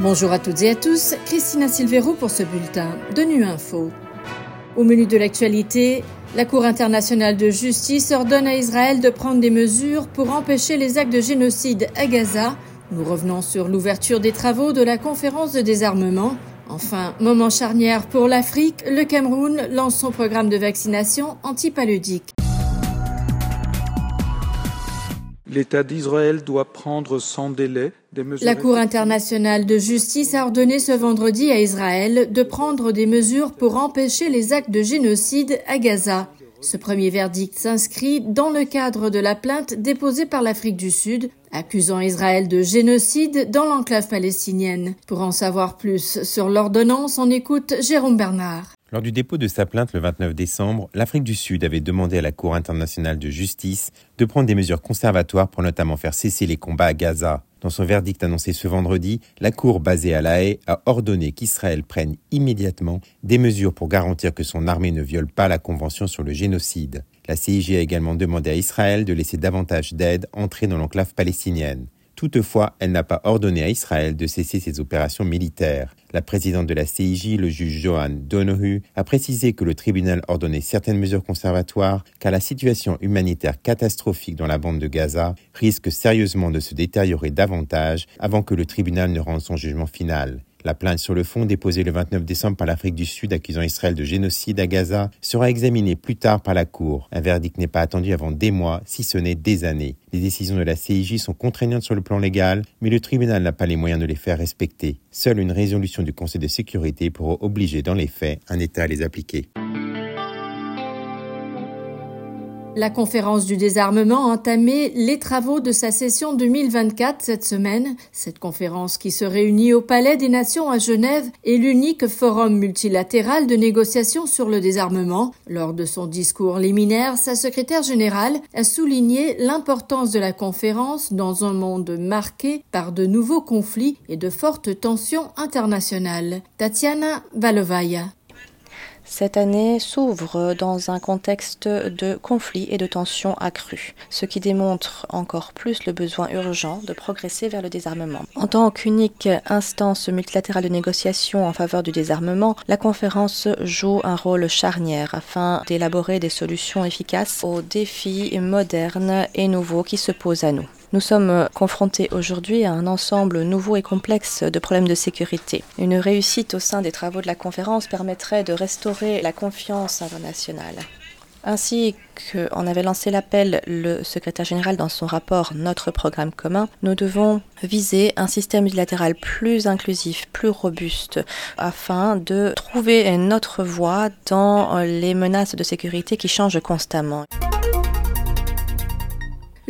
Bonjour à toutes et à tous, Christina Silvero pour ce bulletin de Nu Info. Au menu de l'actualité, la Cour internationale de justice ordonne à Israël de prendre des mesures pour empêcher les actes de génocide à Gaza. Nous revenons sur l'ouverture des travaux de la conférence de désarmement. Enfin, moment charnière pour l'Afrique, le Cameroun lance son programme de vaccination antipaludique. L'État d'Israël doit prendre sans délai des mesures. La Cour internationale de justice a ordonné ce vendredi à Israël de prendre des mesures pour empêcher les actes de génocide à Gaza. Ce premier verdict s'inscrit dans le cadre de la plainte déposée par l'Afrique du Sud, accusant Israël de génocide dans l'enclave palestinienne. Pour en savoir plus sur l'ordonnance, on écoute Jérôme Bernard. Lors du dépôt de sa plainte le 29 décembre, l'Afrique du Sud avait demandé à la Cour internationale de justice de prendre des mesures conservatoires pour notamment faire cesser les combats à Gaza. Dans son verdict annoncé ce vendredi, la Cour basée à La Haye a ordonné qu'Israël prenne immédiatement des mesures pour garantir que son armée ne viole pas la Convention sur le génocide. La CIG a également demandé à Israël de laisser davantage d'aide entrer dans l'enclave palestinienne. Toutefois, elle n'a pas ordonné à Israël de cesser ses opérations militaires. La présidente de la CIJ, le juge Johan Donohue, a précisé que le tribunal ordonnait certaines mesures conservatoires car la situation humanitaire catastrophique dans la bande de Gaza risque sérieusement de se détériorer davantage avant que le tribunal ne rende son jugement final. La plainte sur le fond déposée le 29 décembre par l'Afrique du Sud accusant Israël de génocide à Gaza sera examinée plus tard par la Cour. Un verdict n'est pas attendu avant des mois, si ce n'est des années. Les décisions de la CIJ sont contraignantes sur le plan légal, mais le tribunal n'a pas les moyens de les faire respecter. Seule une résolution du Conseil de sécurité pourra obliger dans les faits un État à les appliquer. La conférence du désarmement a entamé les travaux de sa session 2024 cette semaine. Cette conférence qui se réunit au Palais des Nations à Genève est l'unique forum multilatéral de négociation sur le désarmement. Lors de son discours liminaire, sa secrétaire générale a souligné l'importance de la conférence dans un monde marqué par de nouveaux conflits et de fortes tensions internationales. Tatiana Valovaya. Cette année s'ouvre dans un contexte de conflits et de tensions accrues, ce qui démontre encore plus le besoin urgent de progresser vers le désarmement. En tant qu'unique instance multilatérale de négociation en faveur du désarmement, la conférence joue un rôle charnière afin d'élaborer des solutions efficaces aux défis modernes et nouveaux qui se posent à nous. Nous sommes confrontés aujourd'hui à un ensemble nouveau et complexe de problèmes de sécurité. Une réussite au sein des travaux de la conférence permettrait de restaurer la confiance internationale. Ainsi qu'en avait lancé l'appel le secrétaire général dans son rapport Notre programme commun, nous devons viser un système multilatéral plus inclusif, plus robuste, afin de trouver notre voie dans les menaces de sécurité qui changent constamment.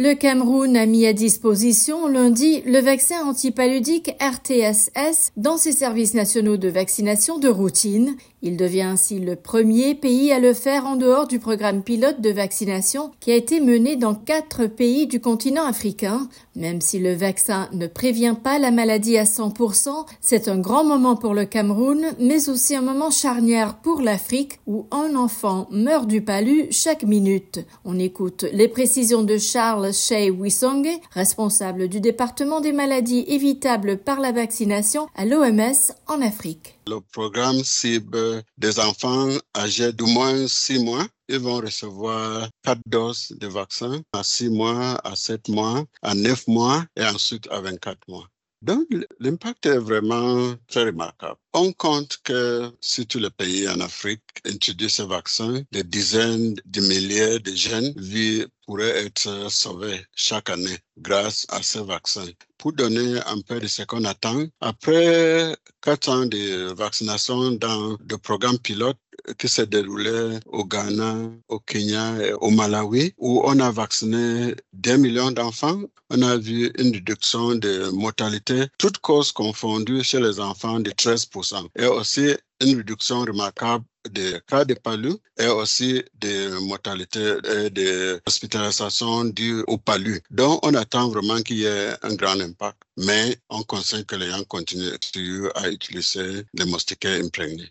Le Cameroun a mis à disposition lundi le vaccin antipaludique RTSS dans ses services nationaux de vaccination de routine. Il devient ainsi le premier pays à le faire en dehors du programme pilote de vaccination qui a été mené dans quatre pays du continent africain. Même si le vaccin ne prévient pas la maladie à 100%, c'est un grand moment pour le Cameroun, mais aussi un moment charnière pour l'Afrique où un enfant meurt du palu chaque minute. On écoute les précisions de Charles Shea Wisonge, responsable du département des maladies évitables par la vaccination à l'OMS en Afrique. Le programme cible des enfants âgés d'au moins 6 mois. Ils vont recevoir quatre doses de vaccin à 6 mois, à 7 mois, à 9 mois et ensuite à 24 mois. Donc, l'impact est vraiment très remarquable. On compte que si tous les pays en Afrique introduisent ce vaccin, des dizaines de milliers de jeunes vies pourraient être sauvées chaque année grâce à ce vaccin. Pour donner un peu de ce qu'on attend, après quatre ans de vaccination dans le programme pilote, qui s'est déroulé au Ghana, au Kenya et au Malawi, où on a vacciné des millions d'enfants. On a vu une réduction de mortalité, toutes causes confondues chez les enfants de 13%. Et aussi une réduction remarquable des cas de palu et aussi des mortalités et des hospitalisations dues au palu. Donc, on attend vraiment qu'il y ait un grand impact, mais on conseille que les gens continuent à utiliser les moustiquaires imprégnés.